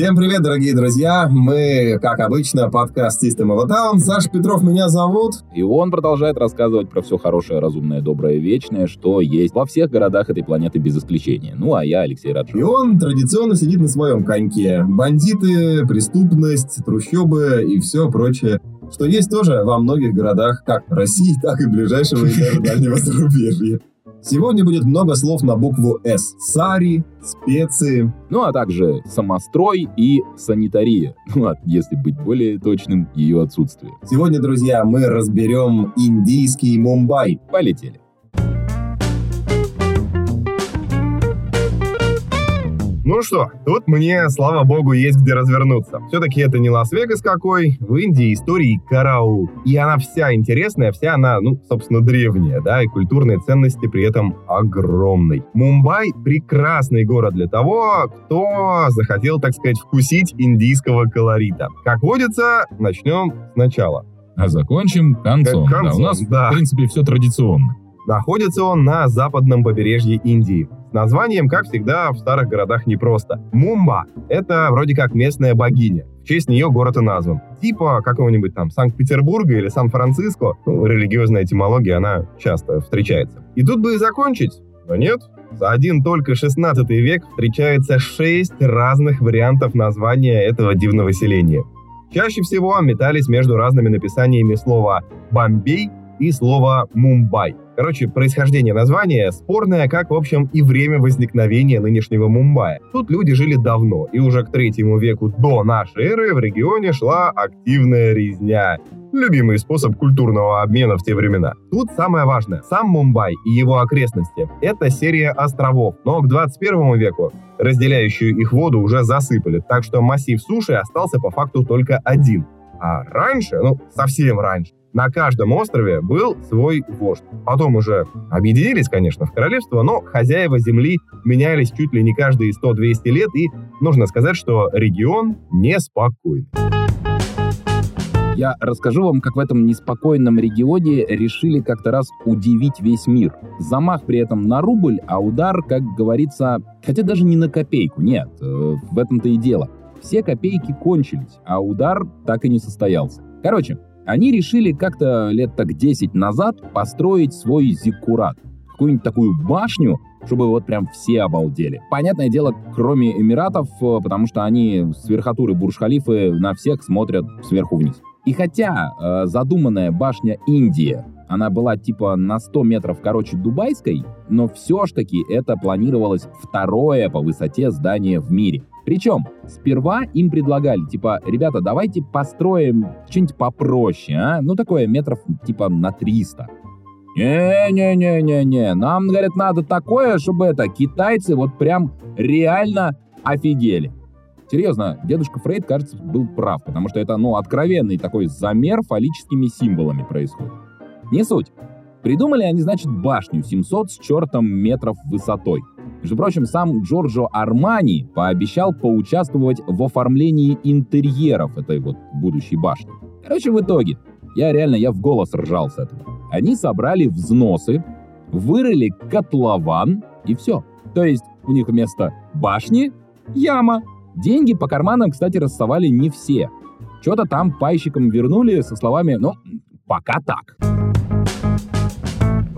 Всем привет, дорогие друзья! Мы, как обычно, подкаст System of a Town. Саша Петров меня зовут. И он продолжает рассказывать про все хорошее, разумное, доброе, вечное, что есть во всех городах этой планеты без исключения. Ну, а я Алексей Раджов. И он традиционно сидит на своем коньке. Бандиты, преступность, трущобы и все прочее что есть тоже во многих городах как России, так и ближайшего и даже дальнего зарубежья. Сегодня будет много слов на букву «С». Сари, специи. Ну, а также самострой и санитария. Ну, а если быть более точным, ее отсутствие. Сегодня, друзья, мы разберем индийский Мумбай. Полетели. Ну что, тут мне, слава богу, есть где развернуться. Все-таки это не Лас-Вегас какой, в Индии истории караул. И она вся интересная, вся она, ну, собственно, древняя, да, и культурные ценности при этом огромной. Мумбай — прекрасный город для того, кто захотел, так сказать, вкусить индийского колорита. Как водится, начнем сначала. А закончим концом. концом да, у нас, да. в принципе, все традиционно. Находится он на западном побережье Индии. С названием, как всегда, в старых городах непросто. Мумба – это вроде как местная богиня. В честь нее город и назван. Типа какого-нибудь там Санкт-Петербурга или Сан-Франциско. Ну, религиозная этимология, она часто встречается. И тут бы и закончить, но нет. За один только 16 век встречается шесть разных вариантов названия этого дивного селения. Чаще всего метались между разными написаниями слова «Бомбей» и слова «Мумбай». Короче, происхождение названия спорное, как, в общем, и время возникновения нынешнего Мумбаи. Тут люди жили давно, и уже к третьему веку до нашей эры в регионе шла активная резня. Любимый способ культурного обмена в те времена. Тут самое важное. Сам Мумбай и его окрестности – это серия островов, но к 21 веку разделяющую их воду уже засыпали, так что массив суши остался по факту только один. А раньше, ну совсем раньше, на каждом острове был свой вождь. Потом уже объединились, конечно, в королевство, но хозяева земли менялись чуть ли не каждые 100-200 лет, и нужно сказать, что регион неспокойный. Я расскажу вам, как в этом неспокойном регионе решили как-то раз удивить весь мир. Замах при этом на рубль, а удар, как говорится, хотя даже не на копейку, нет, э, в этом-то и дело. Все копейки кончились, а удар так и не состоялся. Короче, они решили как-то лет так 10 назад построить свой зиккурат. Какую-нибудь такую башню, чтобы вот прям все обалдели. Понятное дело, кроме Эмиратов, э, потому что они с верхотуры Бурж-Халифы на всех смотрят сверху вниз. И хотя э, задуманная башня Индия, она была типа на 100 метров короче дубайской, но все ж таки это планировалось второе по высоте здание в мире. Причем сперва им предлагали, типа, ребята, давайте построим что-нибудь попроще, а? Ну, такое метров типа на 300. Не-не-не-не-не, нам, говорят, надо такое, чтобы это, китайцы вот прям реально офигели. Серьезно, дедушка Фрейд, кажется, был прав, потому что это, ну, откровенный такой замер фаллическими символами происходит. Не суть. Придумали они, значит, башню 700 с чертом метров высотой. Между прочим, сам Джорджо Армани пообещал поучаствовать в оформлении интерьеров этой вот будущей башни. Короче, в итоге, я реально, я в голос ржал с этого. Они собрали взносы, вырыли котлован и все. То есть у них вместо башни яма. Деньги по карманам, кстати, рассовали не все. Что-то там пайщикам вернули со словами «ну, пока так».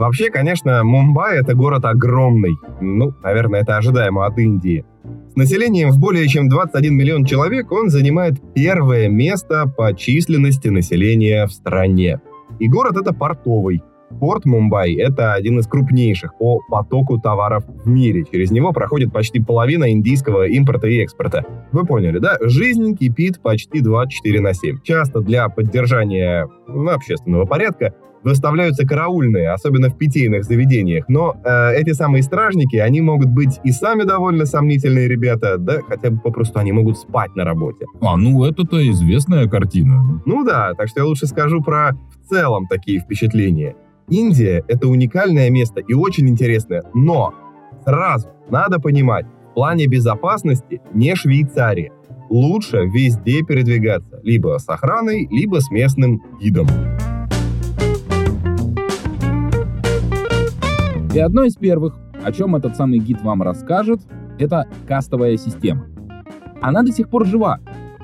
Вообще, конечно, Мумбай — это город огромный. Ну, наверное, это ожидаемо от Индии. С населением в более чем 21 миллион человек он занимает первое место по численности населения в стране. И город это портовый. Порт Мумбай – это один из крупнейших по потоку товаров в мире. Через него проходит почти половина индийского импорта и экспорта. Вы поняли, да? Жизнь кипит почти 24 на 7. Часто для поддержания общественного порядка выставляются караульные, особенно в питейных заведениях. Но э, эти самые стражники, они могут быть и сами довольно сомнительные ребята, да, хотя бы попросту они могут спать на работе. А, ну это-то известная картина. Ну да, так что я лучше скажу про в целом такие впечатления. Индия — это уникальное место и очень интересное, но сразу надо понимать, в плане безопасности не Швейцария. Лучше везде передвигаться, либо с охраной, либо с местным гидом. И одно из первых, о чем этот самый гид вам расскажет, это кастовая система. она до сих пор жива.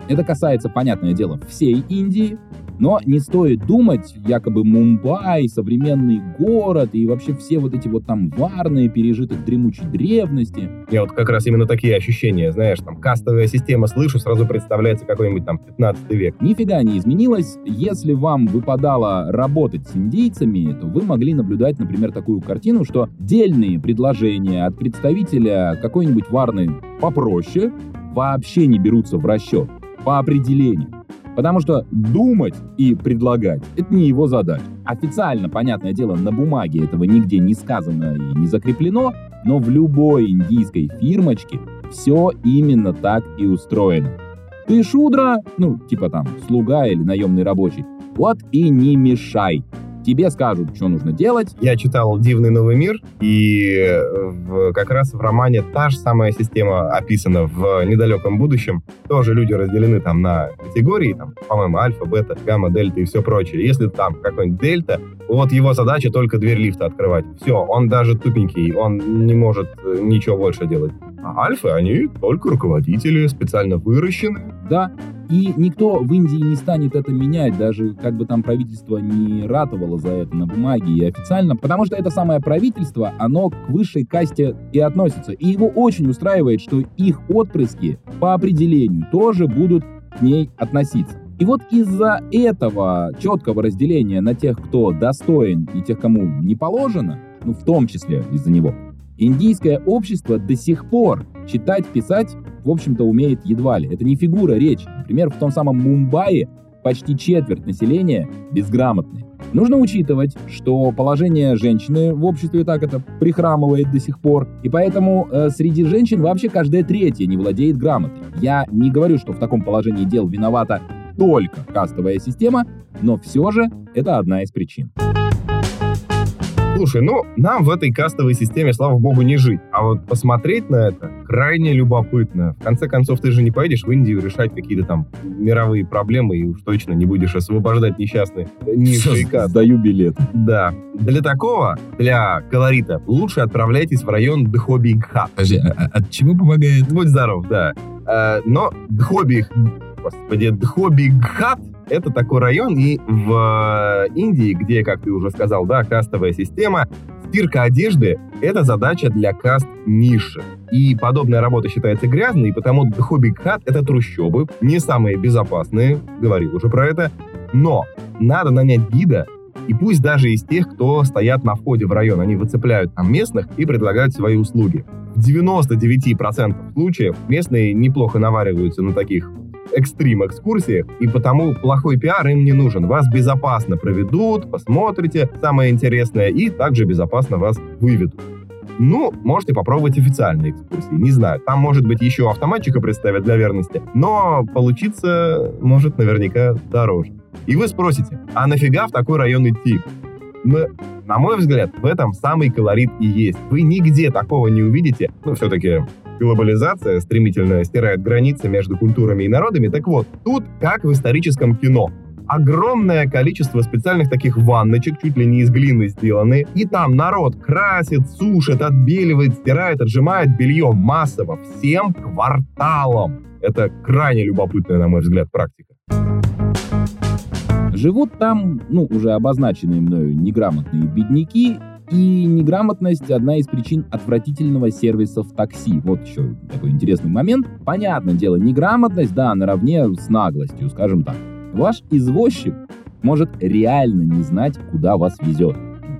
Это касается, понятное дело, всей Индии, но не стоит думать, якобы Мумбай, современный город и вообще все вот эти вот там варные, пережитых дремучей древности. Я вот как раз именно такие ощущения, знаешь, там кастовая система, слышу, сразу представляется какой-нибудь там 15 век. Нифига не изменилось. Если вам выпадало работать с индейцами, то вы могли наблюдать, например, такую картину, что дельные предложения от представителя какой-нибудь варны попроще вообще не берутся в расчет по определению. Потому что думать и предлагать — это не его задача. Официально, понятное дело, на бумаге этого нигде не сказано и не закреплено, но в любой индийской фирмочке все именно так и устроено. Ты шудра, ну, типа там, слуга или наемный рабочий, вот и не мешай тебе скажут, что нужно делать. Я читал «Дивный новый мир», и э, в, как раз в романе та же самая система описана в недалеком будущем. Тоже люди разделены там на категории, там, по-моему, альфа, бета, гамма, дельта и все прочее. Если там какой-нибудь дельта, вот его задача только дверь лифта открывать. Все, он даже тупенький, он не может э, ничего больше делать. А альфы, они только руководители, специально выращены. Да, и никто в Индии не станет это менять, даже как бы там правительство не ратовало за это на бумаге и официально, потому что это самое правительство, оно к высшей касте и относится. И его очень устраивает, что их отпрыски по определению тоже будут к ней относиться. И вот из-за этого четкого разделения на тех, кто достоин и тех, кому не положено, ну в том числе из-за него, индийское общество до сих пор читать, писать, в общем-то, умеет едва ли. Это не фигура речи. Например, в том самом Мумбаи почти четверть населения безграмотные. Нужно учитывать, что положение женщины в обществе так это прихрамывает до сих пор, и поэтому э, среди женщин вообще каждая третья не владеет грамотой. Я не говорю, что в таком положении дел виновата только кастовая система, но все же это одна из причин. Слушай, ну, нам в этой кастовой системе, слава богу, не жить. А вот посмотреть на это крайне любопытно. В конце концов, ты же не поедешь в Индию решать какие-то там мировые проблемы и уж точно не будешь освобождать несчастные низшие касты. Сдаю билет. Да. Для такого, для колорита, лучше отправляйтесь в район Дхоби-Гхат. Подожди, а, а от чего помогает? Будь здоров, да. А, но Дхоби... Господи, Дхоби-Гхат это такой район, и в э, Индии, где, как ты уже сказал, да, кастовая система, стирка одежды — это задача для каст ниши. И подобная работа считается грязной, и потому хобби-хат — это трущобы, не самые безопасные, говорил уже про это, но надо нанять гида, и пусть даже из тех, кто стоят на входе в район, они выцепляют там местных и предлагают свои услуги. В 99% случаев местные неплохо навариваются на таких экстрим-экскурсиях, и потому плохой пиар им не нужен. Вас безопасно проведут, посмотрите самое интересное, и также безопасно вас выведут. Ну, можете попробовать официальные экскурсии, не знаю. Там, может быть, еще автоматчика представят для верности, но получиться может наверняка дороже. И вы спросите, а нафига в такой район идти? Но, на мой взгляд, в этом самый колорит и есть. Вы нигде такого не увидите. Ну, все-таки глобализация стремительно стирает границы между культурами и народами. Так вот, тут как в историческом кино. Огромное количество специальных таких ванночек, чуть ли не из глины сделаны. И там народ красит, сушит, отбеливает, стирает, отжимает белье массово, всем кварталом. Это крайне любопытная, на мой взгляд, практика. Живут там, ну, уже обозначенные мною неграмотные бедняки, и неграмотность – одна из причин отвратительного сервиса в такси. Вот еще такой интересный момент. Понятное дело, неграмотность, да, наравне с наглостью, скажем так. Ваш извозчик может реально не знать, куда вас везет.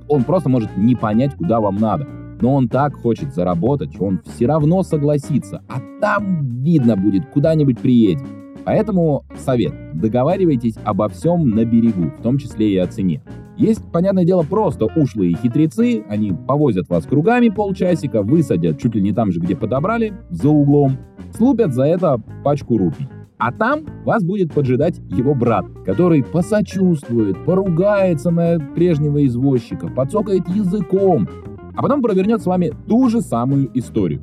Он просто может не понять, куда вам надо. Но он так хочет заработать, что он все равно согласится. А там видно будет, куда-нибудь приедет. Поэтому совет. Договаривайтесь обо всем на берегу, в том числе и о цене. Есть, понятное дело, просто ушлые хитрецы, они повозят вас кругами полчасика, высадят чуть ли не там же, где подобрали, за углом, слупят за это пачку рупий. А там вас будет поджидать его брат, который посочувствует, поругается на прежнего извозчика, подсокает языком, а потом провернет с вами ту же самую историю.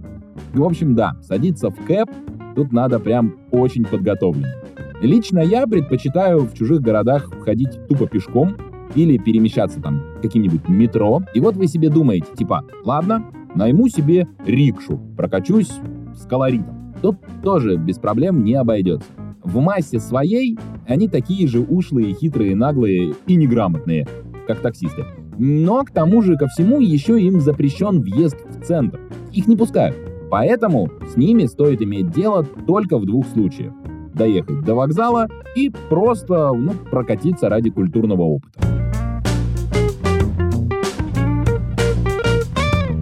В общем, да, садиться в кэп тут надо прям очень подготовлен. Лично я предпочитаю в чужих городах ходить тупо пешком, или перемещаться там каким-нибудь метро. И вот вы себе думаете, типа, ладно, найму себе рикшу, прокачусь с колоритом. Тут тоже без проблем не обойдется. В массе своей они такие же ушлые, хитрые, наглые и неграмотные, как таксисты. Но к тому же ко всему еще им запрещен въезд в центр. Их не пускают. Поэтому с ними стоит иметь дело только в двух случаях. Доехать до вокзала и просто ну, прокатиться ради культурного опыта.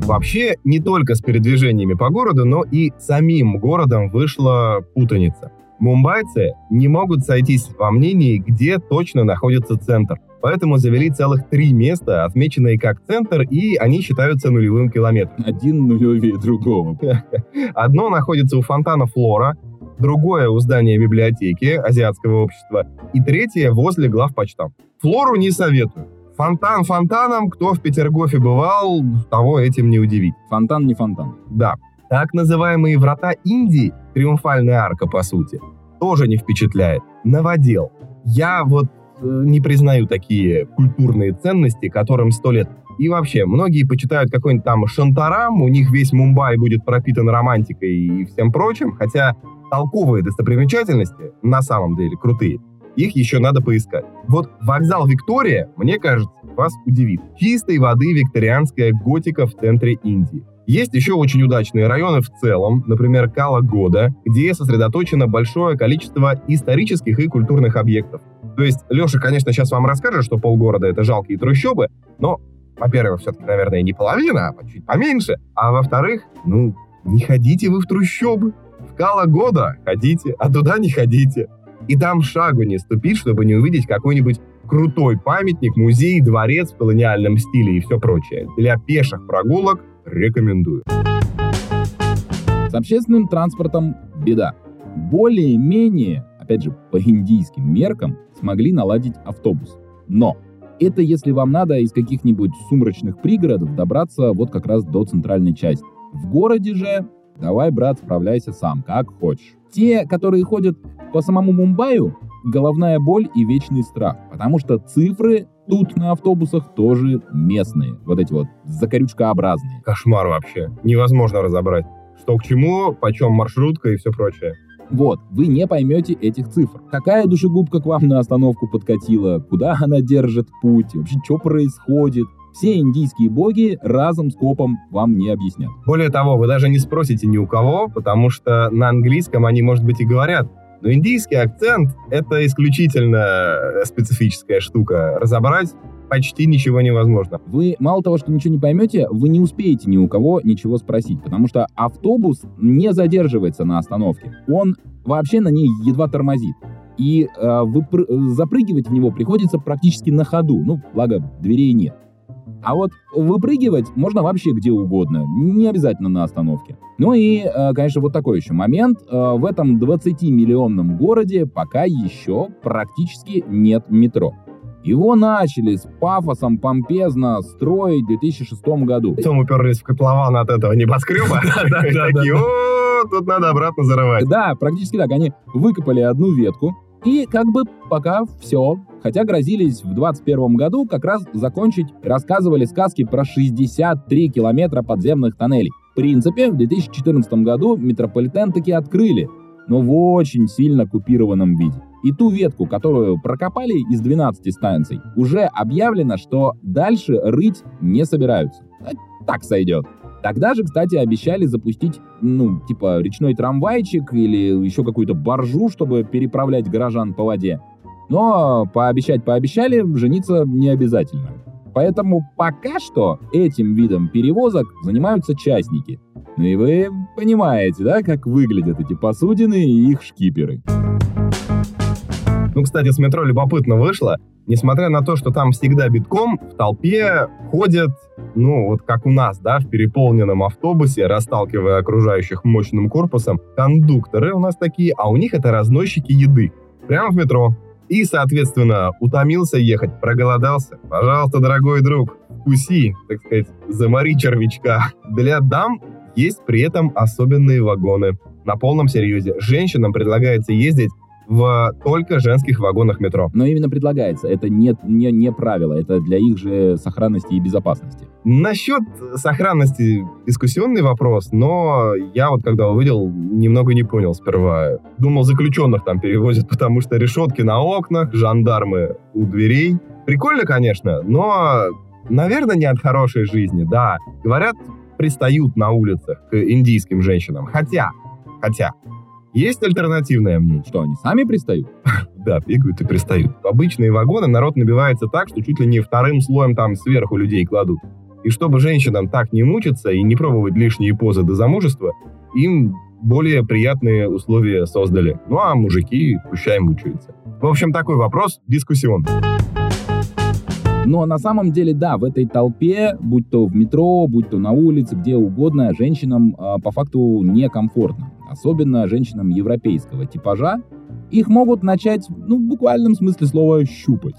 Вообще, не только с передвижениями по городу, но и самим городом вышла путаница. Мумбайцы не могут сойтись во мнении, где точно находится центр. Поэтому завели целых три места, отмеченные как центр, и они считаются нулевым километром. Один нулевее другого. Одно находится у фонтана Флора, другое у здания библиотеки Азиатского общества, и третье возле главпочта. Флору не советую. Фонтан фонтаном, кто в Петергофе бывал, того этим не удивить. Фонтан не фонтан. Да. Так называемые врата Индии, триумфальная арка по сути, тоже не впечатляет. Новодел. Я вот э, не признаю такие культурные ценности, которым сто лет. И вообще, многие почитают какой-нибудь там Шантарам, у них весь Мумбай будет пропитан романтикой и всем прочим, хотя толковые достопримечательности на самом деле крутые их еще надо поискать. Вот вокзал Виктория, мне кажется, вас удивит. Чистой воды викторианская готика в центре Индии. Есть еще очень удачные районы в целом, например, Кала-Года, где сосредоточено большое количество исторических и культурных объектов. То есть Леша, конечно, сейчас вам расскажет, что полгорода — это жалкие трущобы, но, во-первых, все-таки, наверное, не половина, а чуть поменьше, а во-вторых, ну, не ходите вы в трущобы. В Кала-Года ходите, а туда не ходите. И там шагу не ступить, чтобы не увидеть какой-нибудь крутой памятник, музей, дворец в колониальном стиле и все прочее. Для пеших прогулок рекомендую. С общественным транспортом беда. Более-менее, опять же, по индийским меркам, смогли наладить автобус. Но это если вам надо из каких-нибудь сумрачных пригородов добраться вот как раз до центральной части. В городе же давай, брат, справляйся сам, как хочешь. Те, которые ходят по самому Мумбаю, головная боль и вечный страх, потому что цифры тут на автобусах тоже местные, вот эти вот закорючкообразные. Кошмар вообще, невозможно разобрать. Что к чему, почем маршрутка и все прочее. Вот, вы не поймете этих цифр. Какая душегубка к вам на остановку подкатила, куда она держит путь, вообще что происходит. Все индийские боги разом с копом вам не объяснят. Более того, вы даже не спросите ни у кого, потому что на английском они, может быть, и говорят. Но индийский акцент — это исключительно специфическая штука. Разобрать почти ничего невозможно. Вы мало того, что ничего не поймете, вы не успеете ни у кого ничего спросить, потому что автобус не задерживается на остановке. Он вообще на ней едва тормозит. И э, выпр- запрыгивать в него приходится практически на ходу. Ну, благо, дверей нет. А вот выпрыгивать можно вообще где угодно, не обязательно на остановке. Ну и, э, конечно, вот такой еще момент. Э, в этом 20-миллионном городе пока еще практически нет метро. Его начали с пафосом помпезно строить в 2006 году. Потом уперлись в котлован от этого небоскреба. Такие, о, тут надо обратно зарывать. Да, практически так. Они выкопали одну ветку, и как бы пока все. Хотя грозились в 21 году как раз закончить, рассказывали сказки про 63 километра подземных тоннелей. В принципе, в 2014 году метрополитен таки открыли, но в очень сильно купированном виде. И ту ветку, которую прокопали из 12 станций, уже объявлено, что дальше рыть не собираются. Так сойдет. Тогда же, кстати, обещали запустить, ну, типа, речной трамвайчик или еще какую-то баржу, чтобы переправлять горожан по воде. Но пообещать пообещали, жениться не обязательно. Поэтому пока что этим видом перевозок занимаются частники. Ну и вы понимаете, да, как выглядят эти посудины и их шкиперы. Ну, кстати, с метро любопытно вышло. Несмотря на то, что там всегда битком, в толпе ходят, ну, вот как у нас, да, в переполненном автобусе, расталкивая окружающих мощным корпусом, кондукторы у нас такие, а у них это разносчики еды. Прямо в метро. И, соответственно, утомился ехать, проголодался. Пожалуйста, дорогой друг, вкуси, так сказать, замори червячка. Для дам есть при этом особенные вагоны. На полном серьезе. Женщинам предлагается ездить в только женских вагонах метро. Но именно предлагается, это не, не, не правило, это для их же сохранности и безопасности. Насчет сохранности дискуссионный вопрос, но я вот когда увидел, немного не понял сперва. Думал, заключенных там перевозят, потому что решетки на окнах, жандармы у дверей. Прикольно, конечно, но, наверное, не от хорошей жизни, да. Говорят, пристают на улицах к индийским женщинам. Хотя, хотя, есть альтернативное мнение. Что, они сами пристают? Да, бегают и пристают. Обычные вагоны народ набивается так, что чуть ли не вторым слоем там сверху людей кладут. И чтобы женщинам так не мучиться и не пробовать лишние позы до замужества, им более приятные условия создали. Ну а мужики пущай мучаются. В общем, такой вопрос дискуссионный. Но на самом деле, да, в этой толпе, будь то в метро, будь то на улице, где угодно, женщинам э, по факту некомфортно. Особенно женщинам европейского типажа. Их могут начать, ну, в буквальном смысле слова, щупать.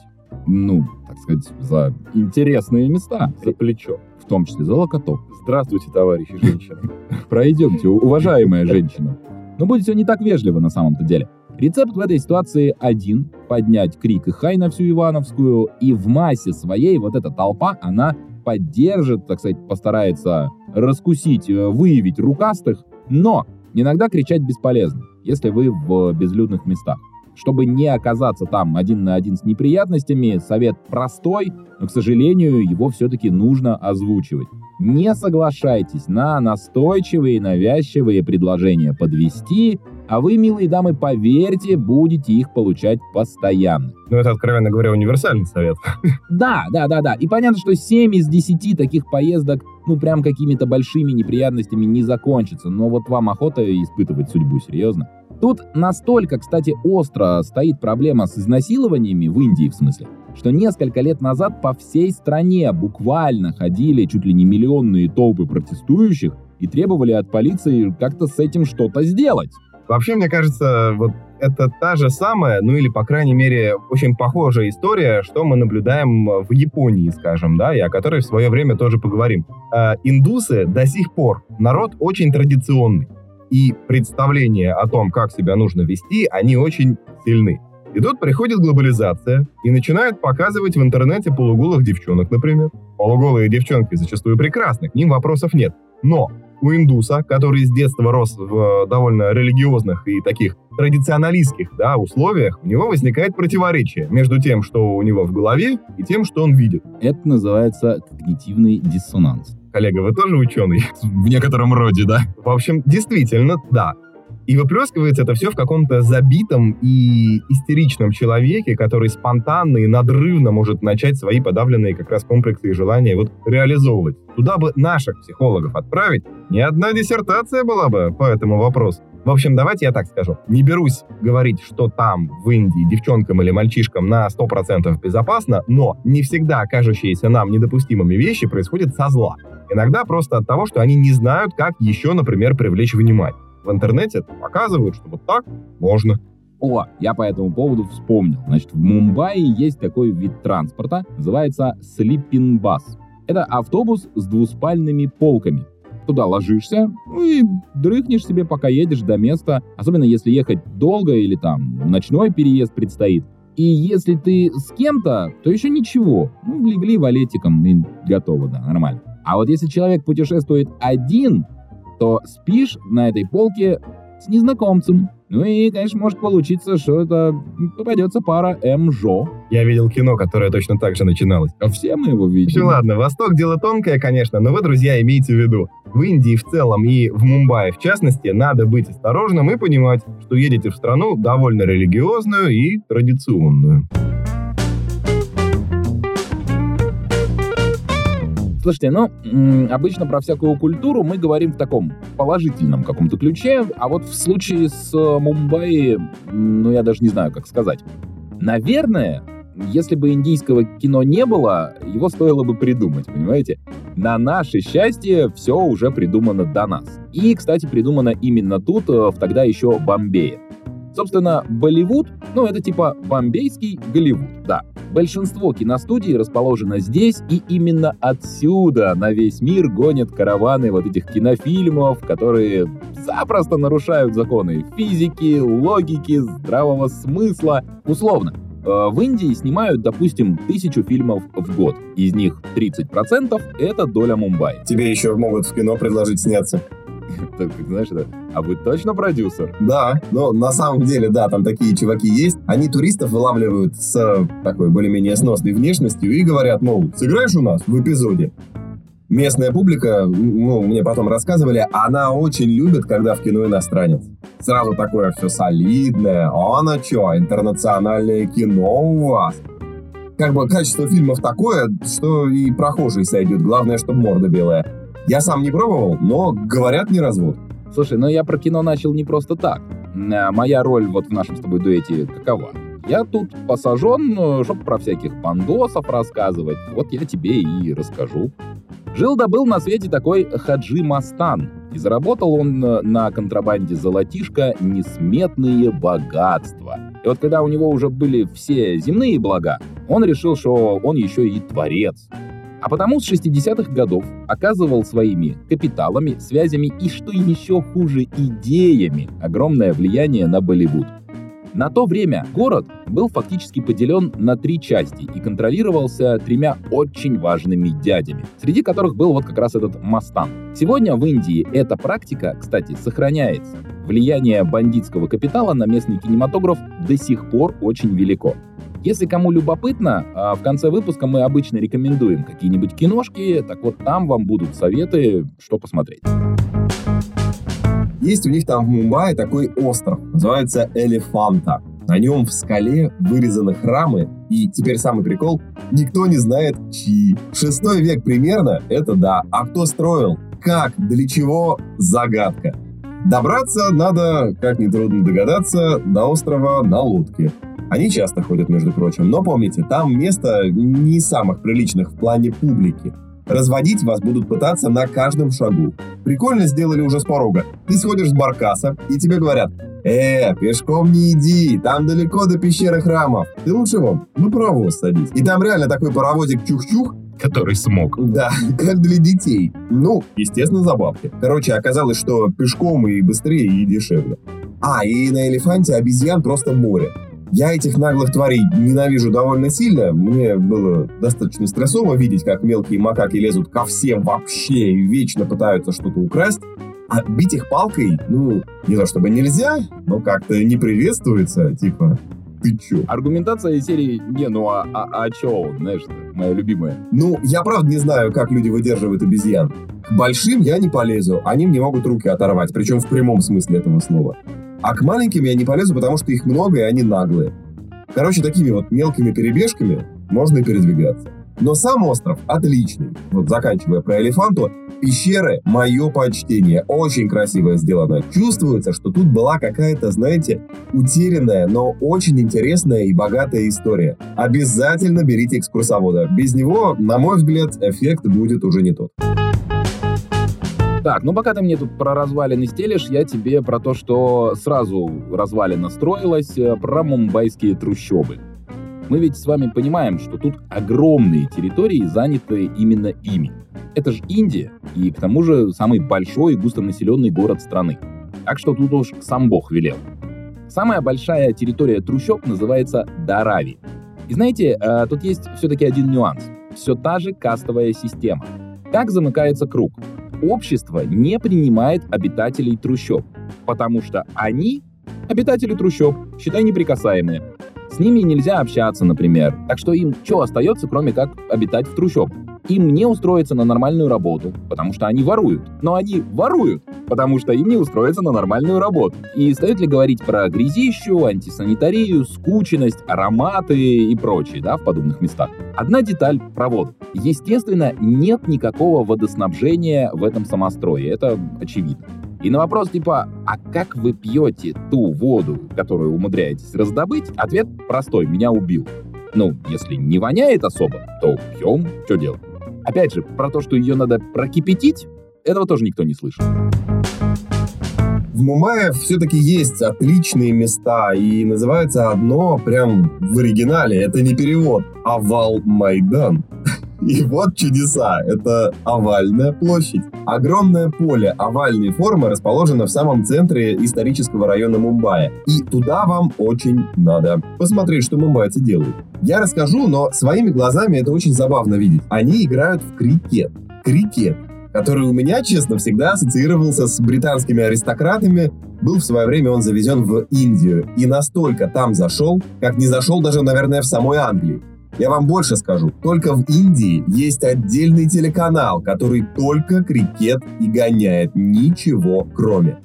Ну, так сказать, за интересные места. За плечо. В том числе за локоток. Здравствуйте, товарищи женщины. Пройдемте, уважаемая женщина. Но будет все не так вежливо на самом-то деле. Рецепт в этой ситуации один – поднять крик и хай на всю Ивановскую, и в массе своей вот эта толпа, она поддержит, так сказать, постарается раскусить, э, выявить рукастых, но иногда кричать бесполезно, если вы в безлюдных местах. Чтобы не оказаться там один на один с неприятностями, совет простой, но, к сожалению, его все-таки нужно озвучивать. Не соглашайтесь на настойчивые навязчивые предложения подвести, а вы, милые дамы, поверьте, будете их получать постоянно. Ну, это, откровенно говоря, универсальный совет. Да, да, да, да. И понятно, что 7 из 10 таких поездок, ну, прям какими-то большими неприятностями не закончатся. Но вот вам охота испытывать судьбу, серьезно. Тут настолько, кстати, остро стоит проблема с изнасилованиями, в Индии в смысле, что несколько лет назад по всей стране буквально ходили чуть ли не миллионные толпы протестующих и требовали от полиции как-то с этим что-то сделать. Вообще, мне кажется, вот это та же самая, ну или, по крайней мере, очень похожая история, что мы наблюдаем в Японии, скажем, да, и о которой в свое время тоже поговорим. Э, индусы до сих пор народ очень традиционный и представления о том, как себя нужно вести, они очень сильны. И тут приходит глобализация и начинают показывать в интернете полуголых девчонок, например. Полуголые девчонки зачастую прекрасны, к ним вопросов нет. Но у индуса, который с детства рос в довольно религиозных и таких традиционалистских да, условиях, у него возникает противоречие между тем, что у него в голове, и тем, что он видит. Это называется когнитивный диссонанс. Коллега, вы тоже ученый? В некотором роде, да. В общем, действительно, да. И выплескивается это все в каком-то забитом и истеричном человеке, который спонтанно и надрывно может начать свои подавленные как раз комплексы и желания вот реализовывать. Туда бы наших психологов отправить, ни одна диссертация была бы по этому вопросу. В общем, давайте я так скажу. Не берусь говорить, что там, в Индии, девчонкам или мальчишкам на 100% безопасно, но не всегда кажущиеся нам недопустимыми вещи происходят со зла. Иногда просто от того, что они не знают, как еще, например, привлечь внимание. В интернете показывают, что вот так можно. О, я по этому поводу вспомнил. Значит, в Мумбаи есть такой вид транспорта, называется sleeping bus. Это автобус с двуспальными полками. Туда ложишься, ну и дрыхнешь себе, пока едешь до места. Особенно если ехать долго или там ночной переезд предстоит. И если ты с кем-то, то еще ничего. Ну, легли валетиком и готово, да, нормально. А вот если человек путешествует один, то спишь на этой полке с незнакомцем. Ну и, конечно, может получиться, что это попадется пара МЖО. Я видел кино, которое точно так же начиналось. А все мы его видели. Ну ладно, Восток дело тонкое, конечно, но вы, друзья, имейте в виду. В Индии в целом и в Мумбаи в частности надо быть осторожным и понимать, что едете в страну довольно религиозную и традиционную. Слушайте, ну, обычно про всякую культуру мы говорим в таком положительном каком-то ключе, а вот в случае с э, Мумбаи, ну, я даже не знаю, как сказать. Наверное, если бы индийского кино не было, его стоило бы придумать, понимаете? На наше счастье все уже придумано до нас. И, кстати, придумано именно тут, э, в тогда еще Бомбее. Собственно, Болливуд, ну это типа бомбейский Голливуд, да. Большинство киностудий расположено здесь, и именно отсюда на весь мир гонят караваны вот этих кинофильмов, которые запросто нарушают законы физики, логики, здравого смысла. Условно, э, в Индии снимают, допустим, тысячу фильмов в год. Из них 30% — это доля Мумбаи. Тебе еще могут в кино предложить сняться. Знаешь, это, а вы точно продюсер? Да, но на самом деле, да, там такие чуваки есть. Они туристов вылавливают с такой более-менее сносной внешностью и говорят, мол, сыграешь у нас в эпизоде? Местная публика, ну, мне потом рассказывали, она очень любит, когда в кино иностранец. Сразу такое все солидное. А на что, интернациональное кино у вас? Как бы качество фильмов такое, что и прохожий сойдет. Главное, чтобы морда белая. Я сам не пробовал, но говорят не развод. Слушай, ну я про кино начал не просто так. А моя роль вот в нашем с тобой дуэте какова? Я тут посажен, э, чтобы про всяких пандосов рассказывать. Вот я тебе и расскажу. Жил-да был на свете такой Хаджи Мастан, и заработал он э, на контрабанде золотишка несметные богатства. И вот когда у него уже были все земные блага, он решил, что он еще и творец. А потому с 60-х годов оказывал своими капиталами, связями и, что еще хуже, идеями огромное влияние на Болливуд. На то время город был фактически поделен на три части и контролировался тремя очень важными дядями, среди которых был вот как раз этот Мастан. Сегодня в Индии эта практика, кстати, сохраняется. Влияние бандитского капитала на местный кинематограф до сих пор очень велико. Если кому любопытно, а, в конце выпуска мы обычно рекомендуем какие-нибудь киношки, так вот там вам будут советы, что посмотреть. Есть у них там в Мумбаи такой остров, называется Элефанта. На нем в скале вырезаны храмы, и теперь самый прикол, никто не знает чьи. Шестой век примерно, это да, а кто строил, как, для чего, загадка. Добраться надо, как нетрудно догадаться, до острова на лодке. Они часто ходят, между прочим, но помните, там место не самых приличных в плане публики. Разводить вас будут пытаться на каждом шагу. Прикольно сделали уже с порога. Ты сходишь с баркаса, и тебе говорят, «Э, пешком не иди, там далеко до пещеры храмов. Ты лучше вон, на паровоз садись». И там реально такой паровозик чух-чух, который смог. Да, как для детей. Ну, естественно, забавки. Короче, оказалось, что пешком и быстрее, и дешевле. А, и на элефанте обезьян просто море. Я этих наглых тварей ненавижу довольно сильно. Мне было достаточно стрессово видеть, как мелкие макаки лезут ко всем вообще и вечно пытаются что-то украсть. А бить их палкой, ну, не то чтобы нельзя, но как-то не приветствуется, типа, ты чё? Аргументация из серии «Не, ну а, а, а чё знаешь, моя любимая. Ну, я правда не знаю, как люди выдерживают обезьян. К большим я не полезу, они мне могут руки оторвать, причем в прямом смысле этого слова. А к маленьким я не полезу, потому что их много, и они наглые. Короче, такими вот мелкими перебежками можно и передвигаться. Но сам остров отличный. Вот заканчивая про элефанту, пещеры – мое почтение. Очень красиво сделано. Чувствуется, что тут была какая-то, знаете, утерянная, но очень интересная и богатая история. Обязательно берите экскурсовода. Без него, на мой взгляд, эффект будет уже не тот. Так, ну пока ты мне тут про развалины стелишь, я тебе про то, что сразу развалина строилась, э, про мумбайские трущобы. Мы ведь с вами понимаем, что тут огромные территории, заняты именно ими. Это же Индия, и к тому же самый большой и густонаселенный город страны. Так что тут уж сам Бог велел. Самая большая территория трущоб называется Дарави. И знаете, э, тут есть все-таки один нюанс. Все та же кастовая система. Как замыкается круг? Общество не принимает обитателей трущоб, потому что они, обитатели трущоб, считай неприкасаемые. С ними нельзя общаться, например. Так что им что остается, кроме как обитать в трущобах? Им не устроиться на нормальную работу, потому что они воруют. Но они воруют, потому что им не устроиться на нормальную работу. И стоит ли говорить про грязищу, антисанитарию, скученность, ароматы и прочее, да, в подобных местах? Одна деталь про воду. Естественно, нет никакого водоснабжения в этом самострое, это очевидно. И на вопрос типа «А как вы пьете ту воду, которую умудряетесь раздобыть?» Ответ простой «Меня убил». Ну, если не воняет особо, то пьем, что делать? Опять же, про то, что ее надо прокипятить, этого тоже никто не слышал. В Мумбаи все-таки есть отличные места, и называется одно прям в оригинале, это не перевод, Овал Майдан. И вот чудеса. Это овальная площадь. Огромное поле овальной формы расположено в самом центре исторического района Мумбаи. И туда вам очень надо посмотреть, что мумбайцы делают. Я расскажу, но своими глазами это очень забавно видеть. Они играют в крикет. Крикет который у меня, честно, всегда ассоциировался с британскими аристократами. Был в свое время он завезен в Индию и настолько там зашел, как не зашел даже, наверное, в самой Англии. Я вам больше скажу. Только в Индии есть отдельный телеканал, который только крикет и гоняет. Ничего кроме.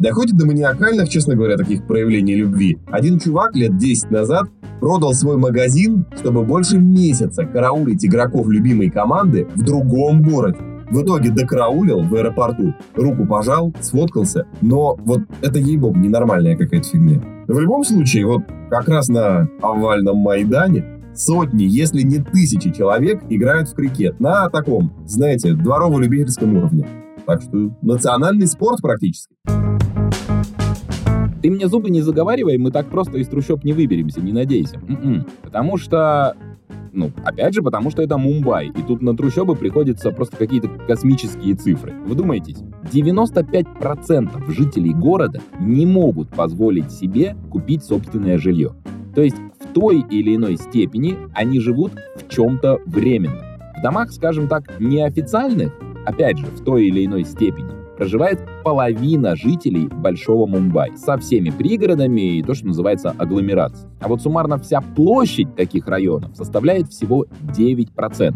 Доходит до маниакальных, честно говоря, таких проявлений любви. Один чувак лет 10 назад продал свой магазин, чтобы больше месяца караулить игроков любимой команды в другом городе. В итоге докараулил в аэропорту, руку пожал, сфоткался, но вот это, ей-богу, ненормальная какая-то фигня. В любом случае, вот как раз на овальном Майдане Сотни, если не тысячи человек играют в крикет на таком, знаете, дворово-любительском уровне. Так что национальный спорт практически. Ты мне зубы не заговаривай, мы так просто из трущоб не выберемся, не надейся. М-м. Потому что ну, опять же, потому что это Мумбай, и тут на трущобы приходятся просто какие-то космические цифры. Вдумайтесь, 95% жителей города не могут позволить себе купить собственное жилье. То есть той или иной степени они живут в чем-то временном. В домах, скажем так, неофициальных, опять же, в той или иной степени, проживает половина жителей Большого Мумбай со всеми пригородами и то, что называется агломерацией. А вот суммарно вся площадь таких районов составляет всего 9%.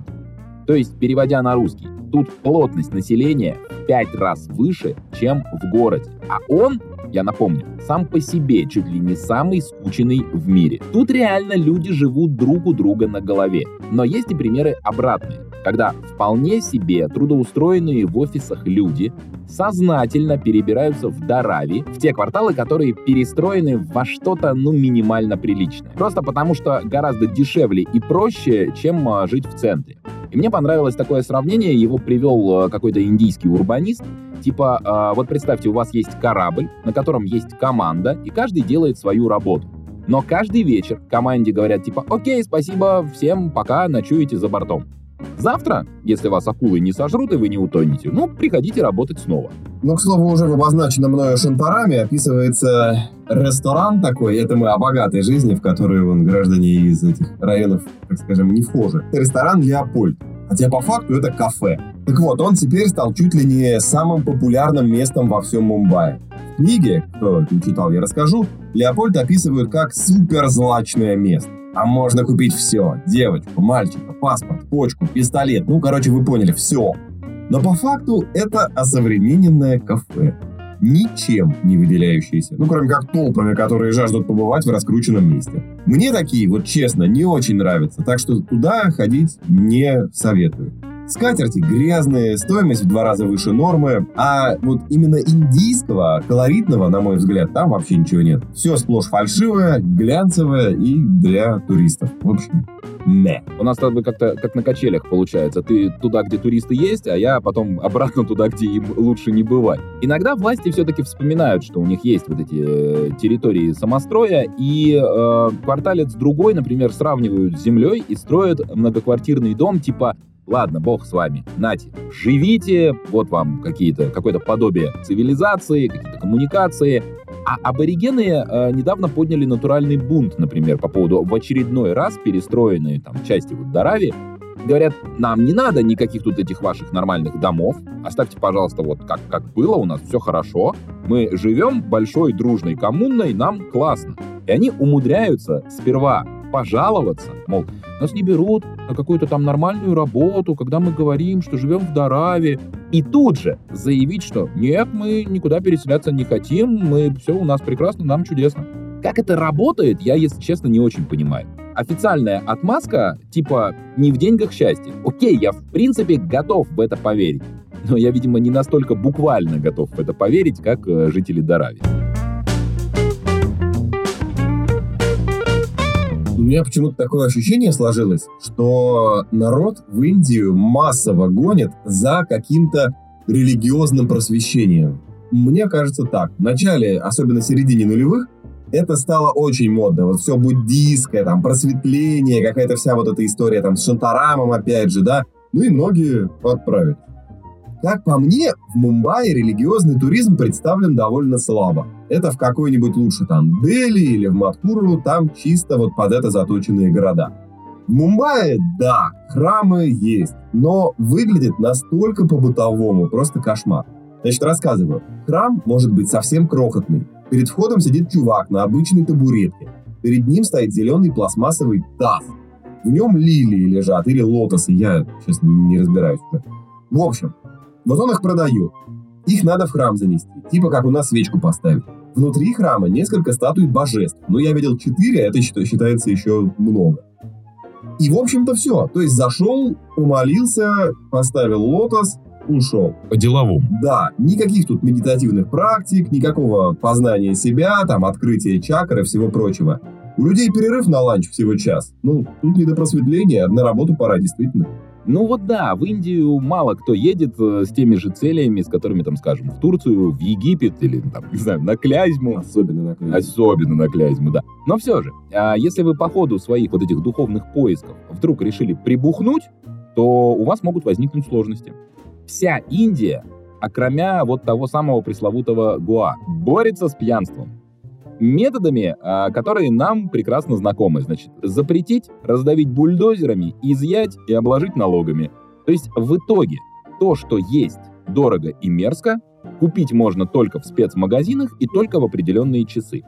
То есть, переводя на русский, тут плотность населения в 5 раз выше, чем в городе. А он я напомню, сам по себе чуть ли не самый скученный в мире. Тут реально люди живут друг у друга на голове. Но есть и примеры обратные, когда вполне себе трудоустроенные в офисах люди сознательно перебираются в Дарави, в те кварталы, которые перестроены во что-то, ну, минимально приличное. Просто потому, что гораздо дешевле и проще, чем а, жить в центре. И мне понравилось такое сравнение, его привел а, какой-то индийский урбанист, Типа, э, вот представьте, у вас есть корабль, на котором есть команда, и каждый делает свою работу. Но каждый вечер команде говорят типа, окей, спасибо, всем пока, ночуете за бортом. Завтра, если вас акулы не сожрут и вы не утонете, ну, приходите работать снова. Ну, к слову, уже в обозначенном мною Шантараме описывается ресторан такой, это мы о богатой жизни, в которую вон, граждане из этих районов, так скажем, не вхожи. Ресторан Леопольд. Хотя по факту это кафе. Так вот, он теперь стал чуть ли не самым популярным местом во всем Мумбаи. В книге, кто не читал, я расскажу, Леопольд описывают как суперзлачное место. А можно купить все. Девочку, мальчика, паспорт, почку, пистолет. Ну, короче, вы поняли, все. Но по факту это осовремененное кафе. Ничем не выделяющиеся. Ну, кроме как толпами, которые жаждут побывать в раскрученном месте. Мне такие, вот честно, не очень нравятся. Так что туда ходить не советую. Скатерти грязные, стоимость в два раза выше нормы, а вот именно индийского, колоритного, на мой взгляд, там вообще ничего нет. Все сплошь фальшивое, глянцевое и для туристов. В общем, не. У нас как бы как-то как на качелях получается. Ты туда, где туристы есть, а я потом обратно туда, где им лучше не бывать. Иногда власти все-таки вспоминают, что у них есть вот эти э, территории самостроя, и э, кварталец другой, например, сравнивают с землей и строят многоквартирный дом типа Ладно, бог с вами. Нате, живите, вот вам какие-то, какое-то подобие цивилизации, какие-то коммуникации. А аборигены э, недавно подняли натуральный бунт, например, по поводу в очередной раз перестроенной там части вот Дарави. Говорят, нам не надо никаких тут этих ваших нормальных домов. Оставьте, пожалуйста, вот как, как было, у нас все хорошо. Мы живем большой дружной коммунной, нам классно. И они умудряются сперва пожаловаться, мол, нас не берут на какую-то там нормальную работу, когда мы говорим, что живем в Дараве. И тут же заявить, что нет, мы никуда переселяться не хотим, мы все у нас прекрасно, нам чудесно. Как это работает, я, если честно, не очень понимаю. Официальная отмазка, типа, не в деньгах счастье. Окей, я в принципе готов в это поверить. Но я, видимо, не настолько буквально готов в это поверить, как э, жители Дарави. У меня почему-то такое ощущение сложилось, что народ в Индию массово гонит за каким-то религиозным просвещением. Мне кажется так. В начале, особенно в середине нулевых, это стало очень модно. Вот все буддийское, там, просветление, какая-то вся вот эта история там с Шантарамом, опять же, да. Ну и многие отправили. Как по мне, в Мумбаи религиозный туризм представлен довольно слабо. Это в какой-нибудь лучше там Дели или в Матхуру, там чисто вот под это заточенные города. В Мумбаи, да, храмы есть, но выглядит настолько по-бытовому, просто кошмар. Значит, рассказываю. Храм может быть совсем крохотный. Перед входом сидит чувак на обычной табуретке. Перед ним стоит зеленый пластмассовый таз. В нем лилии лежат или лотосы, я сейчас не разбираюсь. В общем, вот он их продает. Их надо в храм занести, типа как у нас свечку поставить. Внутри храма несколько статуй божеств, но я видел четыре, а это считается еще много. И, в общем-то, все. То есть зашел, умолился, поставил лотос, ушел. По-деловому. Да, никаких тут медитативных практик, никакого познания себя, там, открытия чакр и всего прочего. У людей перерыв на ланч всего час. Ну, тут не до просветления, на работу пора, действительно. Ну вот да, в Индию мало кто едет э, с теми же целями, с которыми, там, скажем, в Турцию, в Египет или, там, не знаю, на Клязьму. Особенно на Клязьму. Особенно на Клязьму, да. Но все же, а если вы по ходу своих вот этих духовных поисков вдруг решили прибухнуть, то у вас могут возникнуть сложности. Вся Индия, окромя вот того самого пресловутого Гуа, борется с пьянством методами, а, которые нам прекрасно знакомы. Значит, запретить, раздавить бульдозерами, изъять и обложить налогами. То есть в итоге то, что есть дорого и мерзко, купить можно только в спецмагазинах и только в определенные часы.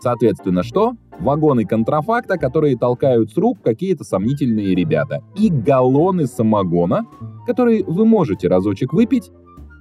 Соответственно, что? Вагоны контрафакта, которые толкают с рук какие-то сомнительные ребята. И галлоны самогона, которые вы можете разочек выпить,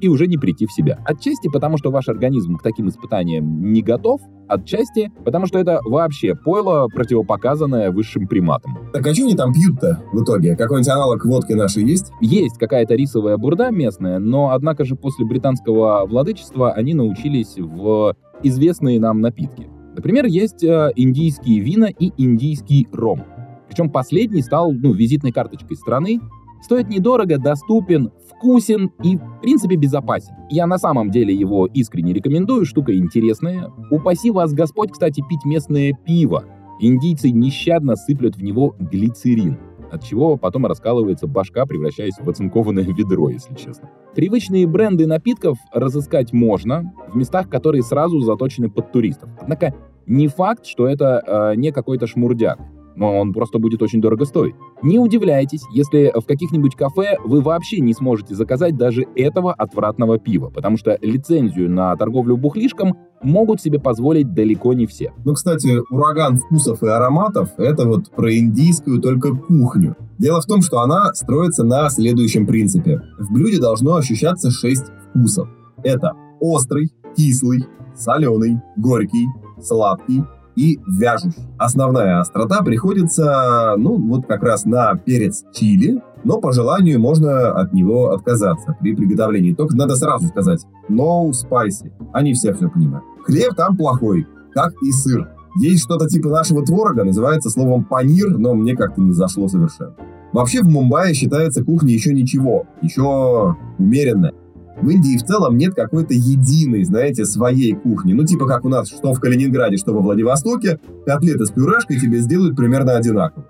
и уже не прийти в себя. Отчасти потому, что ваш организм к таким испытаниям не готов, отчасти потому, что это вообще пойло, противопоказанное высшим приматам. Так а что они там пьют-то в итоге? Какой-нибудь аналог водки нашей есть? Есть какая-то рисовая бурда местная, но однако же после британского владычества они научились в известные нам напитки. Например, есть э, индийские вина и индийский ром. Причем последний стал ну, визитной карточкой страны, стоит недорого, доступен, вкусен и, в принципе, безопасен. Я на самом деле его искренне рекомендую, штука интересная. Упаси вас Господь, кстати, пить местное пиво. Индийцы нещадно сыплют в него глицерин, от чего потом раскалывается башка, превращаясь в оцинкованное ведро, если честно. Привычные бренды напитков разыскать можно в местах, которые сразу заточены под туристов. Однако не факт, что это э, не какой-то шмурдяк но он просто будет очень дорого стоить. Не удивляйтесь, если в каких-нибудь кафе вы вообще не сможете заказать даже этого отвратного пива, потому что лицензию на торговлю бухлишком могут себе позволить далеко не все. Ну, кстати, ураган вкусов и ароматов — это вот про индийскую только кухню. Дело в том, что она строится на следующем принципе. В блюде должно ощущаться шесть вкусов. Это острый, кислый, соленый, горький, сладкий, и вяжущий. Основная острота приходится, ну, вот как раз на перец чили, но по желанию можно от него отказаться при приготовлении. Только надо сразу сказать no spicy. Они все все понимают. Хлеб там плохой, как и сыр. Есть что-то типа нашего творога, называется словом панир, но мне как-то не зашло совершенно. Вообще в Мумбаи считается кухня еще ничего, еще умеренная в Индии в целом нет какой-то единой, знаете, своей кухни. Ну, типа как у нас, что в Калининграде, что во Владивостоке, котлеты с пюрешкой тебе сделают примерно одинаково.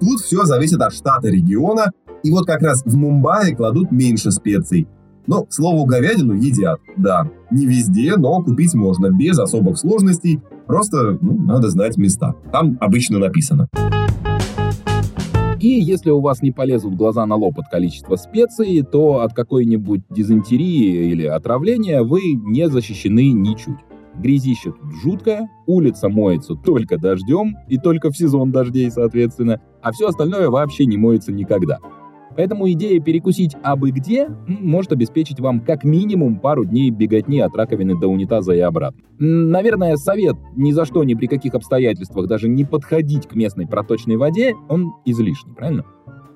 Тут все зависит от штата региона, и вот как раз в Мумбаи кладут меньше специй. Но, к слову, говядину едят, да. Не везде, но купить можно без особых сложностей. Просто ну, надо знать места. Там обычно написано. И если у вас не полезут глаза на лоб от количества специй, то от какой-нибудь дизентерии или отравления вы не защищены ничуть. Грязище тут жуткое, улица моется только дождем, и только в сезон дождей, соответственно, а все остальное вообще не моется никогда. Поэтому идея перекусить абы где может обеспечить вам как минимум пару дней беготни от раковины до унитаза и обратно. Наверное, совет ни за что, ни при каких обстоятельствах даже не подходить к местной проточной воде, он излишний, правильно?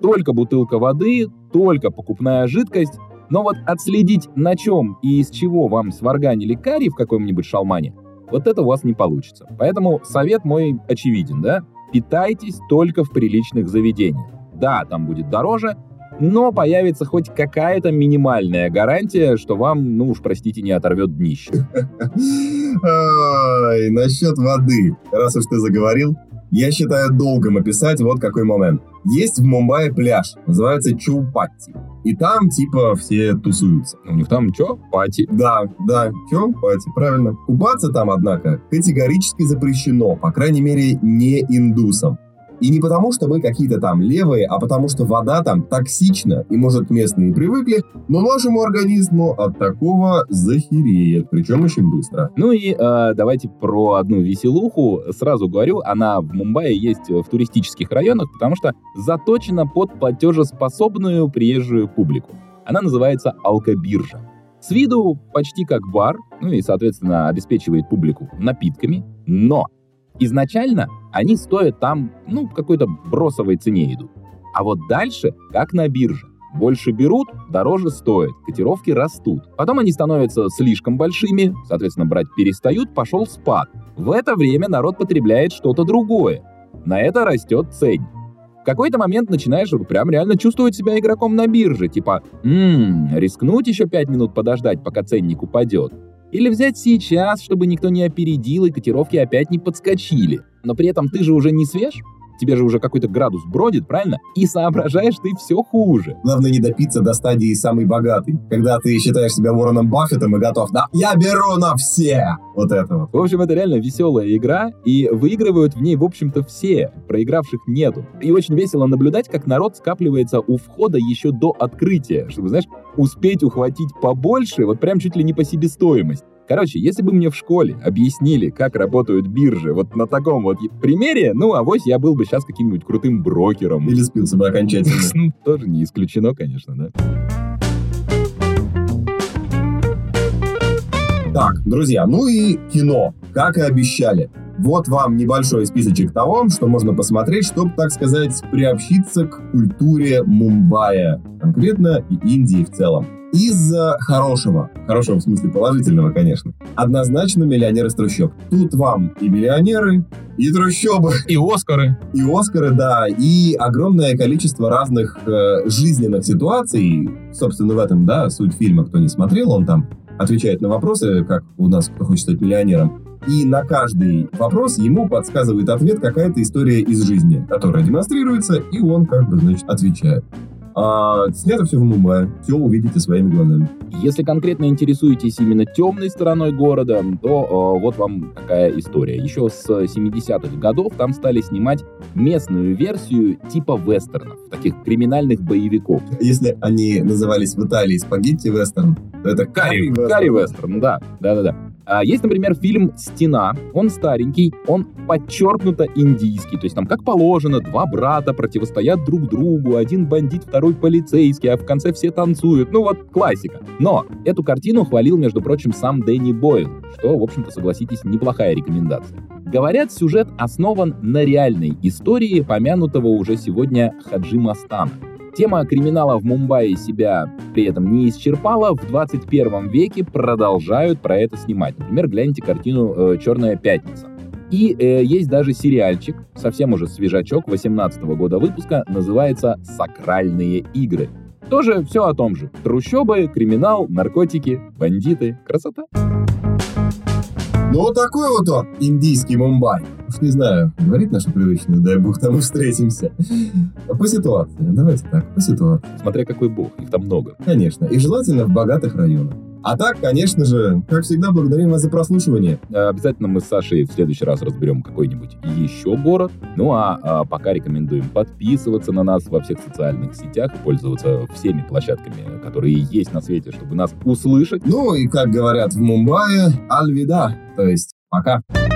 Только бутылка воды, только покупная жидкость, но вот отследить на чем и из чего вам сварганили карри в каком-нибудь шалмане, вот это у вас не получится. Поэтому совет мой очевиден, да? Питайтесь только в приличных заведениях. Да, там будет дороже, но появится хоть какая-то минимальная гарантия, что вам, ну уж простите, не оторвет днище. Ай, насчет воды. Раз уж ты заговорил, я считаю долгом описать вот какой момент. Есть в Мумбаи пляж, называется Чоупатти. И там типа все тусуются. У них там что? Пати. Да, да, Чоупатти, правильно. Купаться там, однако, категорически запрещено, по крайней мере, не индусам. И не потому, что мы какие-то там левые, а потому, что вода там токсична, и, может, местные привыкли, но нашему организму от такого захереет, причем очень быстро. Ну и э, давайте про одну веселуху. Сразу говорю, она в Мумбаи есть в туристических районах, потому что заточена под платежеспособную приезжую публику. Она называется алкобиржа. С виду почти как бар, ну и, соответственно, обеспечивает публику напитками, но Изначально они стоят там, ну, какой-то бросовой цене идут. А вот дальше, как на бирже. Больше берут, дороже стоят, котировки растут. Потом они становятся слишком большими, соответственно, брать перестают, пошел спад. В это время народ потребляет что-то другое. На это растет ценник. В какой-то момент начинаешь прям реально чувствовать себя игроком на бирже, типа, ммм, рискнуть еще пять минут подождать, пока ценник упадет. Или взять сейчас, чтобы никто не опередил и котировки опять не подскочили. Но при этом ты же уже не свеж, тебе же уже какой-то градус бродит, правильно? И соображаешь ты все хуже. Главное не допиться до стадии самый богатый, когда ты считаешь себя Уорреном Баффетом и готов, да, я беру на все! Вот это вот. В общем, это реально веселая игра, и выигрывают в ней, в общем-то, все. Проигравших нету. И очень весело наблюдать, как народ скапливается у входа еще до открытия, чтобы, знаешь, успеть ухватить побольше, вот прям чуть ли не по себестоимости. Короче, если бы мне в школе объяснили, как работают биржи, вот на таком вот примере, ну, авось я был бы сейчас каким-нибудь крутым брокером. Или спился бы окончательно. Ну, тоже не исключено, конечно, да. Так, друзья, ну и кино, как и обещали. Вот вам небольшой списочек того, что можно посмотреть, чтобы, так сказать, приобщиться к культуре Мумбаи, конкретно и Индии в целом. Из хорошего, хорошего в смысле положительного, конечно, однозначно миллионер из трущоб. Тут вам и миллионеры, и трущобы. И Оскары. И Оскары, да, и огромное количество разных э, жизненных ситуаций. Собственно, в этом, да, суть фильма, кто не смотрел, он там отвечает на вопросы, как у нас кто хочет стать миллионером. И на каждый вопрос ему подсказывает ответ какая-то история из жизни, которая демонстрируется, и он как бы, значит, отвечает. А снято все в Мумбаи, все увидите своими глазами. Если конкретно интересуетесь именно темной стороной города, то э, вот вам такая история. Еще с 70-х годов там стали снимать местную версию типа вестернов, таких криминальных боевиков. Если они назывались в Италии спагетти вестерн, то это карри вестерн. Карри вестерн, да, да-да-да. А есть, например, фильм «Стена». Он старенький, он подчеркнуто индийский. То есть там, как положено, два брата противостоят друг другу, один бандит, второй полицейский, а в конце все танцуют. Ну вот, классика. Но эту картину хвалил, между прочим, сам Дэнни Бойл, что, в общем-то, согласитесь, неплохая рекомендация. Говорят, сюжет основан на реальной истории помянутого уже сегодня Хаджи Мастана. Тема криминала в Мумбаи себя при этом не исчерпала. В 21 веке продолжают про это снимать. Например, гляньте картину э, «Черная пятница». И э, есть даже сериальчик, совсем уже свежачок, 18 -го года выпуска, называется «Сакральные игры». Тоже все о том же. Трущобы, криминал, наркотики, бандиты. Красота. Ну, вот такой вот он, индийский Мумбай. Уж не знаю, говорит наша привычная, дай бог там и встретимся. По ситуации, давайте так, по ситуации. Смотря какой бог, их там много. Конечно, и желательно в богатых районах. А так, конечно же, как всегда, благодарим вас за прослушивание. Обязательно мы с Сашей в следующий раз разберем какой-нибудь еще город. Ну а, а пока рекомендуем подписываться на нас во всех социальных сетях пользоваться всеми площадками, которые есть на свете, чтобы нас услышать. Ну и, как говорят в Мумбаи, альвида, то есть пока. Пока.